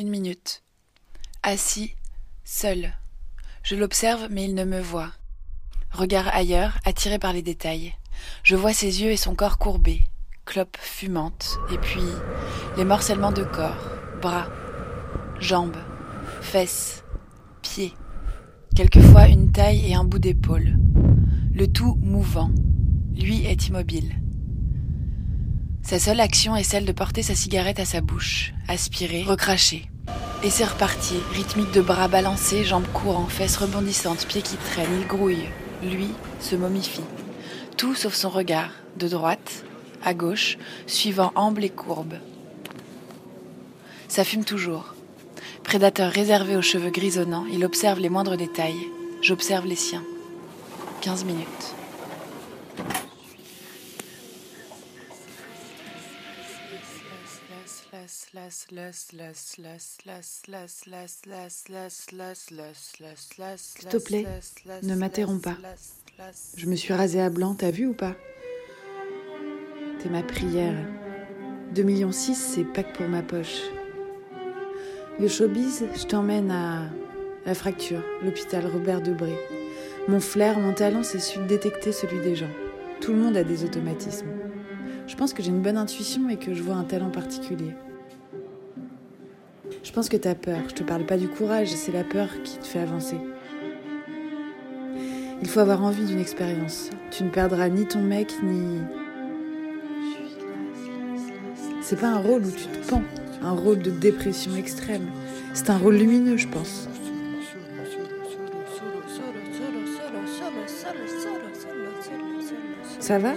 minutes. Assis, seul. Je l'observe, mais il ne me voit. Regard ailleurs, attiré par les détails. Je vois ses yeux et son corps courbé, clope fumante, et puis les morcellements de corps, bras, jambes, fesses, pieds, quelquefois une taille et un bout d'épaule, le tout mouvant. Lui est immobile. Sa seule action est celle de porter sa cigarette à sa bouche, aspirer, recracher. Et c'est reparti, rythmique de bras balancés, jambes courant, fesses rebondissantes, pieds qui traînent, il grouille. Lui se momifie. Tout sauf son regard, de droite, à gauche, suivant amble et courbe. Ça fume toujours. Prédateur réservé aux cheveux grisonnants, il observe les moindres détails. J'observe les siens. 15 minutes. S'il te plaît, ne m'interromps pas. Je me suis rasée à blanc, t'as vu ou pas T'es ma prière. 2 millions 6, c'est pas que pour ma poche. Le showbiz, je t'emmène à la fracture, l'hôpital Robert Debré. Mon flair, mon talent, c'est celui de détecter celui des gens. Tout le monde a des automatismes. Je pense que j'ai une bonne intuition et que je vois un talent particulier. Je pense que t'as peur. Je te parle pas du courage, c'est la peur qui te fait avancer. Il faut avoir envie d'une expérience. Tu ne perdras ni ton mec, ni. C'est pas un rôle où tu te pends, un rôle de dépression extrême. C'est un rôle lumineux, je pense. Ça va?